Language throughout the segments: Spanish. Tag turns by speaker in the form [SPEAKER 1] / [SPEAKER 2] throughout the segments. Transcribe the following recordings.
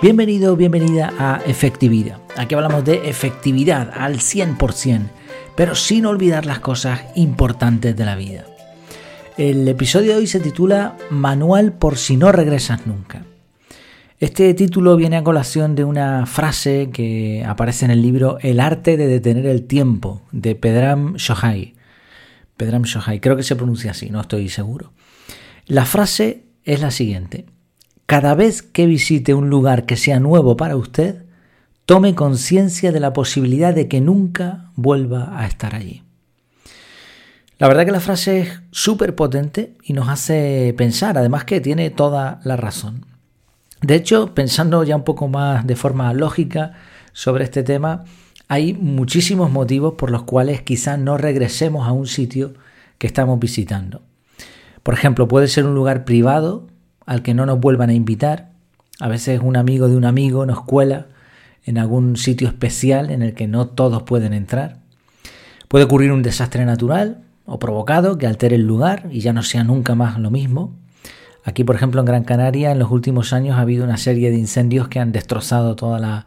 [SPEAKER 1] Bienvenido, bienvenida a Efectividad. Aquí hablamos de efectividad al 100%, pero sin olvidar las cosas importantes de la vida. El episodio de hoy se titula Manual por si no regresas nunca. Este título viene a colación de una frase que aparece en el libro El arte de detener el tiempo de Pedram Shohai. Pedram Shohai, creo que se pronuncia así, no estoy seguro. La frase es la siguiente. Cada vez que visite un lugar que sea nuevo para usted, tome conciencia de la posibilidad de que nunca vuelva a estar allí. La verdad que la frase es súper potente y nos hace pensar, además que tiene toda la razón. De hecho, pensando ya un poco más de forma lógica sobre este tema, hay muchísimos motivos por los cuales quizás no regresemos a un sitio que estamos visitando. Por ejemplo, puede ser un lugar privado al que no nos vuelvan a invitar. A veces un amigo de un amigo nos cuela en algún sitio especial en el que no todos pueden entrar. Puede ocurrir un desastre natural o provocado que altere el lugar y ya no sea nunca más lo mismo. Aquí, por ejemplo, en Gran Canaria, en los últimos años ha habido una serie de incendios que han destrozado toda la,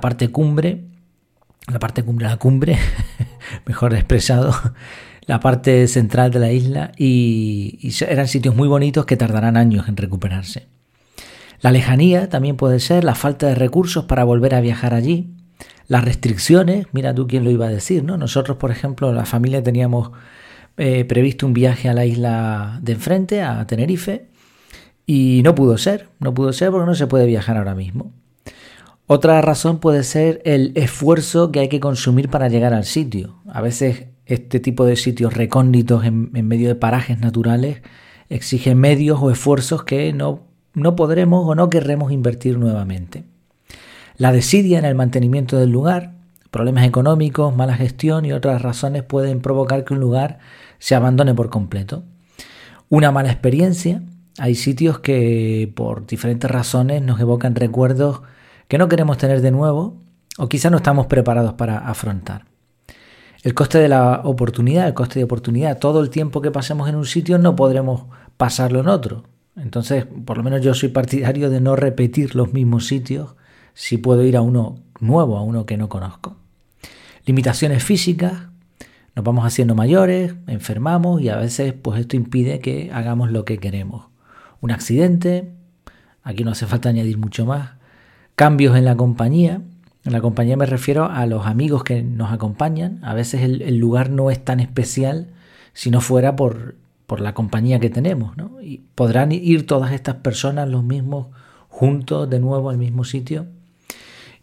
[SPEAKER 1] parte cumbre, la parte cumbre, la cumbre, mejor expresado, la parte central de la isla y, eran sitios muy bonitos que tardarán años en recuperarse. La lejanía también puede ser, la falta de recursos para volver a viajar allí, las restricciones, mira tú quién lo iba a decir, ¿no? Nosotros, por ejemplo, la familia teníamos eh, previsto un viaje a la isla de enfrente, a Tenerife, y no pudo ser, no pudo ser porque no se puede viajar ahora mismo. Otra razón puede ser el esfuerzo que hay que consumir para llegar al sitio. A veces este tipo de sitios recónditos en, medio de parajes naturales exige medios o esfuerzos que no, no podremos o no querremos invertir nuevamente. La desidia en el mantenimiento del lugar, problemas económicos, mala gestión y otras razones pueden provocar que un lugar se abandone por completo. Una mala experiencia, hay sitios que por diferentes razones nos evocan recuerdos que no queremos tener de nuevo o quizá no estamos preparados para afrontar. El coste de la oportunidad, el coste de oportunidad, todo el tiempo que pasemos en un sitio no podremos pasarlo en otro. Entonces, por lo menos yo soy partidario de no repetir los mismos sitios si puedo ir a uno nuevo, a uno que no conozco. Limitaciones físicas, nos vamos haciendo mayores, enfermamos y a veces pues esto impide que hagamos lo que queremos. Un accidente, aquí no hace falta añadir mucho más. Cambios en la compañía, en la compañía me refiero a los amigos que nos acompañan. A veces el, lugar no es tan especial si no fuera por, por la compañía que tenemos. ¿no? Y podrán ir todas estas personas los mismos juntos de nuevo al mismo sitio.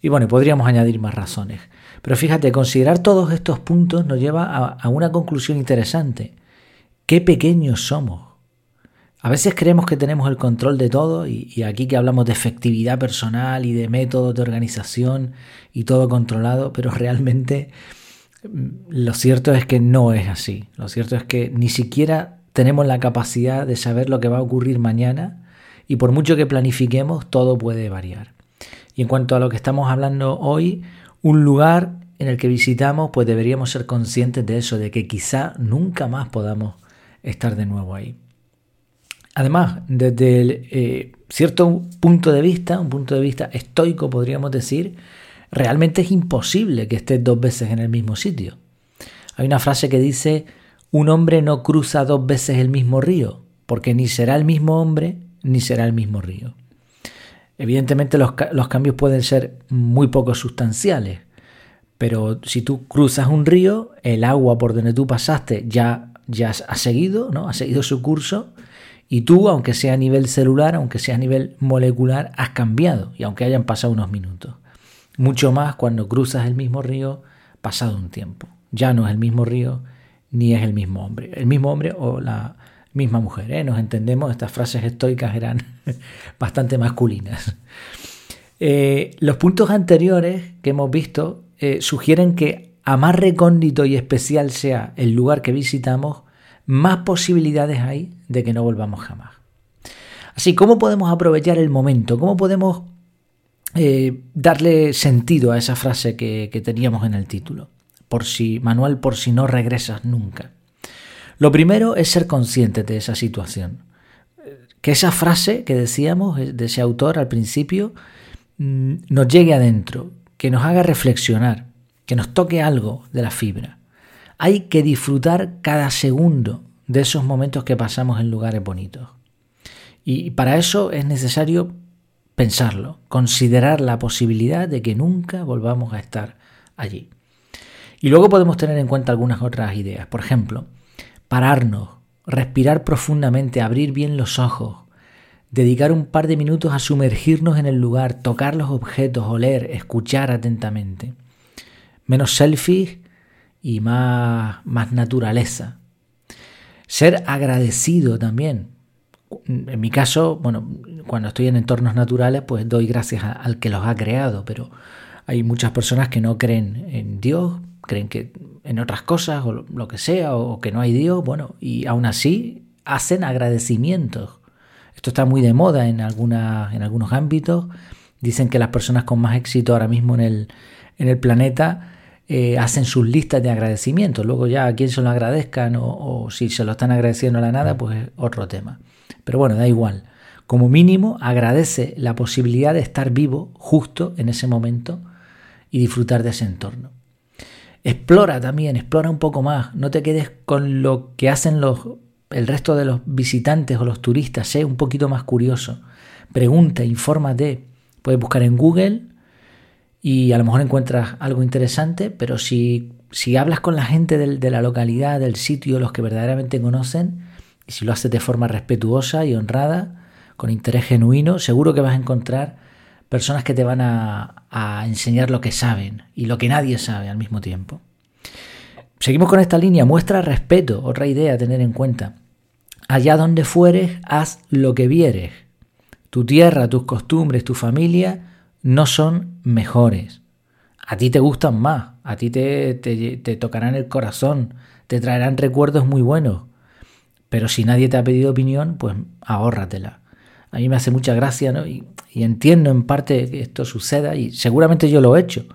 [SPEAKER 1] Y bueno, podríamos añadir más razones. Pero fíjate, considerar todos estos puntos nos lleva a, a una conclusión interesante. Qué pequeños somos a veces creemos que tenemos el control de todo y, aquí que hablamos de efectividad personal y de métodos de organización y todo controlado, pero realmente mm, lo cierto es que no es así. Lo cierto es que ni siquiera tenemos la capacidad de saber lo que va a ocurrir mañana y por mucho que planifiquemos, todo puede variar. Y en cuanto a lo que estamos hablando hoy, un lugar en el que visitamos, pues deberíamos ser conscientes de eso, de que quizá nunca más podamos estar de nuevo ahí. Además, desde eh, cierto punto de vista, un punto de vista estoico podríamos decir, realmente es imposible que estés dos veces en el mismo sitio. Hay una frase que dice, un hombre no cruza dos veces el mismo río, porque ni será el mismo hombre ni será el mismo río. Evidentemente los, los cambios pueden ser muy poco sustanciales, pero si tú cruzas un río, el agua por donde tú pasaste ya, ya ha seguido, ¿no? ha seguido su curso, y tú, aunque sea a nivel celular, aunque sea a nivel molecular, has cambiado y aunque hayan pasado unos minutos. Mucho más cuando cruzas el mismo río pasado un tiempo. Ya no es el mismo río ni es el mismo hombre. El mismo hombre o la misma mujer. ¿eh? Nos entendemos, estas frases estoicas eran bastante masculinas. Eh, los puntos anteriores que hemos visto eh, sugieren que a más recóndito y especial sea el lugar que visitamos, más posibilidades hay de que no volvamos jamás. Así, ¿cómo podemos aprovechar el momento? ¿Cómo podemos eh, darle sentido a esa frase que, teníamos en el título? Por si, Manual, por si no regresas nunca. Lo primero es ser consciente de esa situación. Que esa frase que decíamos de ese autor al principio mm, nos llegue adentro, que nos haga reflexionar, que nos toque algo de la fibra. Hay que disfrutar cada segundo de esos momentos que pasamos en lugares bonitos. Y para eso es necesario pensarlo, considerar la posibilidad de que nunca volvamos a estar allí. Y luego podemos tener en cuenta algunas otras ideas. Por ejemplo, pararnos, respirar profundamente, abrir bien los ojos, dedicar un par de minutos a sumergirnos en el lugar, tocar los objetos, oler, escuchar atentamente. Menos selfies y más, más naturaleza. Ser agradecido también. En mi caso, bueno, cuando estoy en entornos naturales, pues doy gracias al que los ha creado, pero hay muchas personas que no creen en Dios, creen que en otras cosas o lo que sea, o que no hay Dios, bueno, y aún así hacen agradecimientos. Esto está muy de moda en, en algunos ámbitos. Dicen que las personas con más éxito ahora mismo en el, en el planeta eh, hacen sus listas de agradecimientos. Luego ya a quien se lo agradezcan o, o, si se lo están agradeciendo a la nada, pues es otro tema. Pero bueno, da igual. Como mínimo, agradece la posibilidad de estar vivo justo en ese momento y disfrutar de ese entorno. Explora también, explora un poco más, no te quedes con lo que hacen los, el resto de los visitantes o los turistas, sé un poquito más curioso, pregunta, infórmate, puedes buscar en Google y a lo mejor encuentras algo interesante, pero si, si hablas con la gente de la localidad, del sitio, los que verdaderamente conocen, y si lo haces de forma respetuosa y honrada, con interés genuino, seguro que vas a encontrar personas que te van a, enseñar lo que saben y lo que nadie sabe al mismo tiempo. Seguimos con esta línea, muestra respeto, otra idea a tener en cuenta. Allá donde fueres, haz lo que vieres. Tu tierra, tus costumbres, tu familia no son mejores. A ti te gustan más, a ti te, te, te tocarán el corazón, te traerán recuerdos muy buenos. Pero si nadie te ha pedido opinión, pues ahórratela a mí me hace mucha gracia, ¿no? Y, entiendo en parte que esto suceda, y seguramente yo lo he hecho,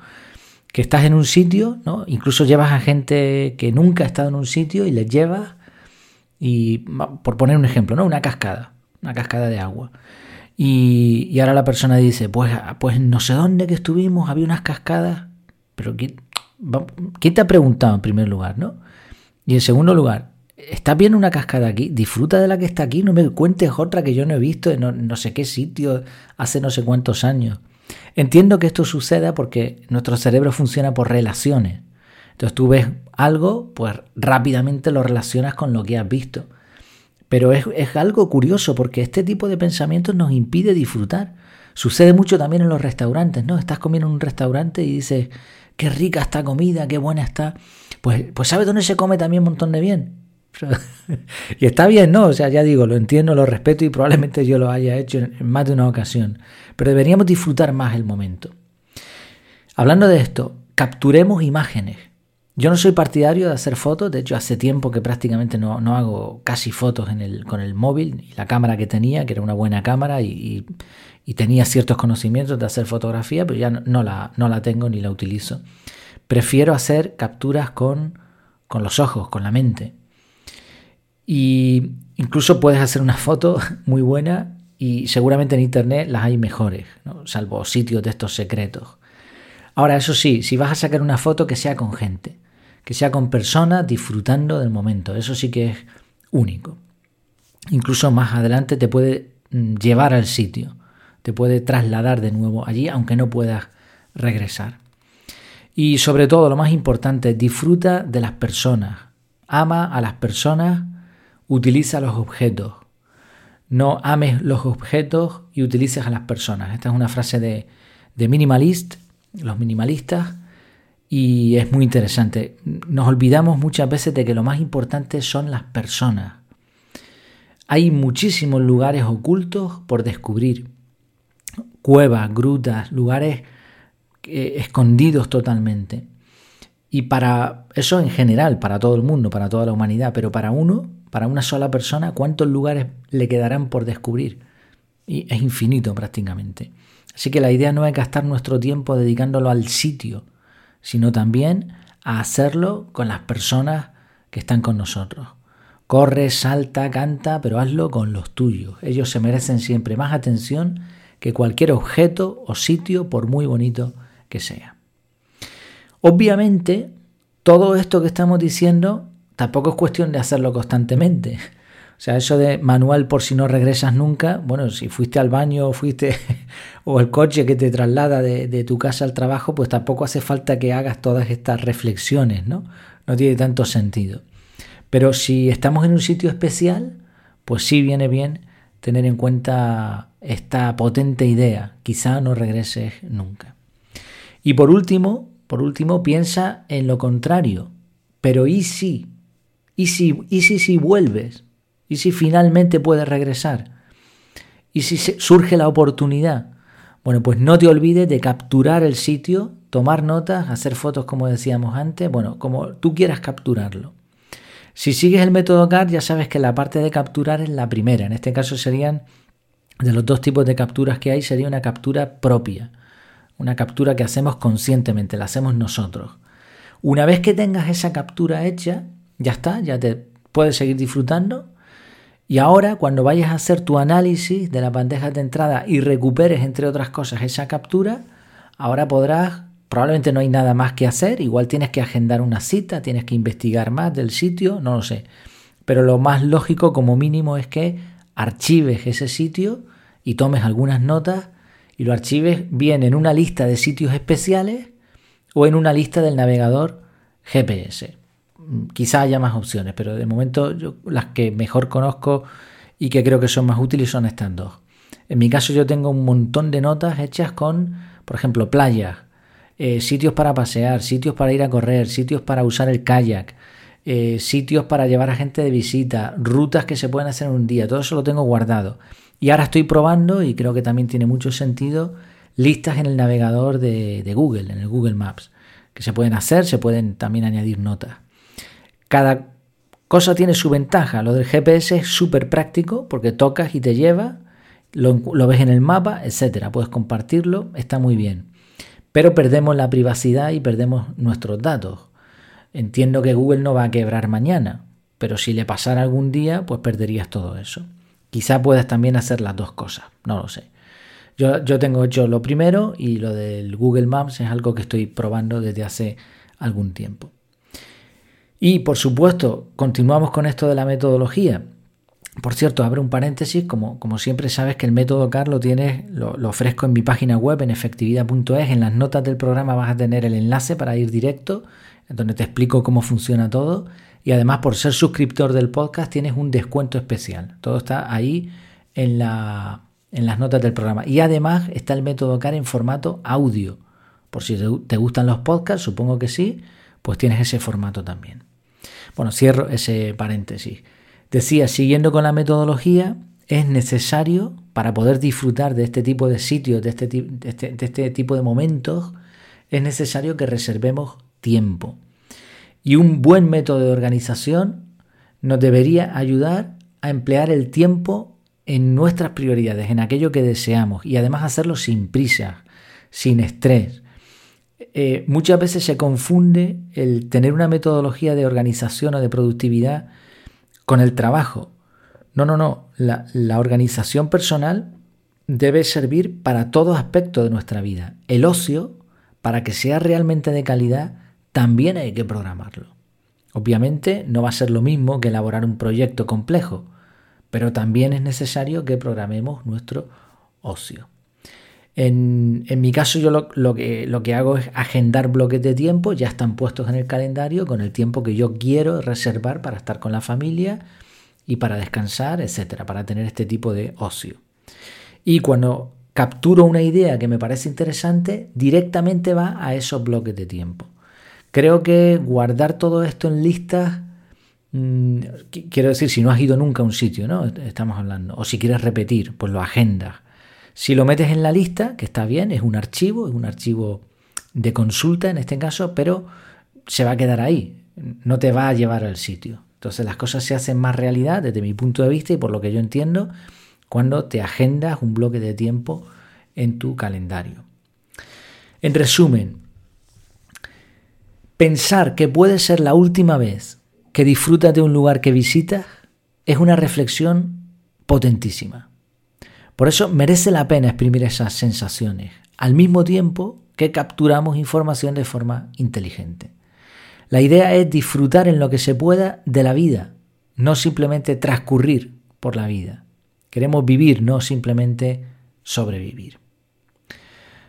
[SPEAKER 1] que estás en un sitio, ¿no? Incluso llevas a gente que nunca ha estado en un sitio y les llevas, y por poner un ejemplo, ¿no? Una cascada, una cascada de agua. Y, ahora la persona dice, pues, pues no sé dónde que estuvimos, había unas cascadas, pero ¿quién, ¿quién te ha preguntado en primer lugar, no? Y en segundo lugar, ¿Estás viendo una cascada aquí? Disfruta de la que está aquí, no me cuentes otra que yo no he visto en no, sé qué sitio hace no sé cuántos años. Entiendo que esto suceda porque nuestro cerebro funciona por relaciones. Entonces tú ves algo, pues rápidamente lo relacionas con lo que has visto. Pero es, es algo curioso porque este tipo de pensamientos nos impide disfrutar. Sucede mucho también en los restaurantes, ¿no? Estás comiendo en un restaurante y dices, qué rica esta comida, qué buena está. Pues, pues ¿sabes dónde se come también un montón de bien? y está bien, ¿no? O sea, ya digo, lo entiendo, lo respeto y probablemente yo lo haya hecho en más de una ocasión. Pero deberíamos disfrutar más el momento. Hablando de esto, capturemos imágenes. Yo no soy partidario de hacer fotos, de hecho hace tiempo que prácticamente no, hago casi fotos con el móvil la cámara que tenía, que era una buena cámara y, tenía ciertos conocimientos de hacer fotografía, pero ya no, la, no la tengo ni la utilizo. Prefiero hacer capturas con, con los ojos, con la mente. Y incluso puedes hacer una foto muy buena y seguramente en internet las hay mejores, salvo sitios de estos secretos. Ahora, eso sí, si vas a sacar una foto que sea con gente, que sea con personas disfrutando del momento, eso sí que es único. Incluso más adelante te puede mm, llevar al sitio, te puede trasladar de nuevo allí, aunque no puedas regresar. Y sobre todo, lo más importante, disfruta de las personas, ama a las personas utiliza los objetos. No ames los objetos y utilices a las personas. Esta es una frase de, de Minimalist, los minimalistas, y es muy interesante. Nos olvidamos muchas veces de que lo más importante son las personas. Hay muchísimos lugares ocultos por descubrir. Cuevas, grutas, lugares eh, escondidos totalmente. Y para eso en general, para todo el mundo, para toda la humanidad, pero para uno para una sola persona, ¿cuántos lugares le quedarán por descubrir? Y es infinito prácticamente. Así que la idea no es gastar nuestro tiempo dedicándolo al sitio, sino también a hacerlo con las personas que están con nosotros. Corre, salta, canta, pero hazlo con los tuyos. Ellos se merecen siempre más atención que cualquier objeto o sitio, por muy bonito que sea. Obviamente, todo esto que estamos diciendo tampoco es cuestión de hacerlo constantemente. O sea, eso de manual por si no regresas nunca, bueno, si fuiste al baño o fuiste o el coche que te traslada de, tu casa al trabajo, pues tampoco hace falta que hagas todas estas reflexiones, ¿no? No tiene tanto sentido. Pero si estamos en un sitio especial, pues sí viene bien tener en cuenta esta potente idea. Quizá no regreses nunca. Y por último, por último, piensa en lo contrario. Pero ¿y si? ¿Y si, y si, si vuelves? ¿Y si finalmente puedes regresar? ¿Y si surge la oportunidad? Bueno, pues no te olvides de capturar el sitio, tomar notas, hacer fotos como decíamos antes, bueno, como tú quieras capturarlo. Si sigues el método CAR, ya sabes que la parte de capturar es la primera. En este caso serían, de los dos tipos de capturas que hay, sería una captura propia. Una captura que hacemos conscientemente, la hacemos nosotros. Una vez que tengas esa captura hecha, ya está, ya te puedes seguir disfrutando. Y ahora, cuando vayas a hacer tu análisis de la bandeja de entrada y recuperes, entre otras cosas, esa captura, ahora podrás Probablemente no hay nada más que hacer, igual tienes que agendar una cita, tienes que investigar más del sitio, no lo sé. Pero lo más lógico como mínimo es que archives ese sitio y tomes algunas notas y lo archives bien en una lista de sitios especiales o en una lista del navegador GPS. Quizá haya más opciones, pero de momento yo, las que mejor conozco y que creo que son más útiles son estas dos. En mi caso yo tengo un montón de notas hechas con, por ejemplo, playas, eh, sitios para pasear, sitios para ir a correr, sitios para usar el kayak, eh, sitios para llevar a gente de visita, rutas que se pueden hacer en un día, todo eso lo tengo guardado. Y ahora estoy probando, y creo que también tiene mucho sentido, listas en el navegador de, de Google, en el Google Maps, que se pueden hacer, se pueden también añadir notas. Cada cosa tiene su ventaja. Lo del GPS es súper práctico porque tocas y te lleva, lo, ves en el mapa, etcétera. Puedes compartirlo, está muy bien pero perdemos la privacidad y perdemos nuestros datos. Entiendo que Google no va a quebrar mañana, pero si le pasara algún día, pues perderías todo eso. Quizá puedas también hacer las dos cosas, no lo sé. Yo, yo tengo hecho lo primero y lo del Google Maps es algo que estoy probando desde hace algún tiempo. Y por supuesto, continuamos con esto de la metodología. Por cierto, abre un paréntesis, como, como, siempre sabes que el método CAR lo tienes, lo, ofrezco en mi página web en efectividad.es. En las notas del programa vas a tener el enlace para ir directo, donde te explico cómo funciona todo. Y además, por ser suscriptor del podcast, tienes un descuento especial. Todo está ahí en, la, en las notas del programa. Y además está el método CAR en formato audio. Por si te gustan los podcasts, supongo que sí, pues tienes ese formato también. Bueno, cierro ese paréntesis. Decía, siguiendo con la metodología, es necesario para poder disfrutar de este tipo de sitios, de este, este, de este tipo de momentos, es necesario que reservemos tiempo. Y un buen método de organización nos debería ayudar a emplear el tiempo en nuestras prioridades, en aquello que deseamos y además hacerlo sin prisa, sin estrés. Eh, muchas veces se confunde el tener una metodología de organización o de productividad con el trabajo. No, no, no. La, organización personal debe servir para todo aspecto de nuestra vida. El ocio, para que sea realmente de calidad, también hay que programarlo. Obviamente no va a ser lo mismo que elaborar un proyecto complejo, pero también es necesario que programemos nuestro ocio. En, mi caso yo lo, que, hago es agendar bloques de tiempo, ya están puestos en el calendario con el tiempo que yo quiero reservar para estar con la familia y para descansar, etcétera, para tener este tipo de ocio. Y cuando capturo una idea que me parece interesante, directamente va a esos bloques de tiempo. Creo que guardar todo esto en listas, mm, quiero decir, si no has ido nunca a un sitio, ¿no? Estamos hablando, o si quieres repetir, pues lo agendas si lo metes en la lista, que está bien, es un archivo, es un archivo de consulta en este caso, pero se va a quedar ahí, no te va a llevar al sitio. Entonces las cosas se hacen más realidad desde mi punto de vista y por lo que yo entiendo cuando te agendas un bloque de tiempo en tu calendario. En resumen, pensar que puede ser la última vez que disfrutas de un lugar que visitas es una reflexión potentísima. Por eso merece la pena exprimir esas sensaciones, al mismo tiempo que capturamos información de forma inteligente. La idea es disfrutar en lo que se pueda de la vida, no simplemente transcurrir por la vida. Queremos vivir, no simplemente sobrevivir.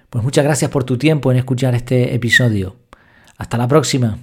[SPEAKER 1] Pues muchas gracias por tu tiempo en escuchar este episodio. Hasta la próxima.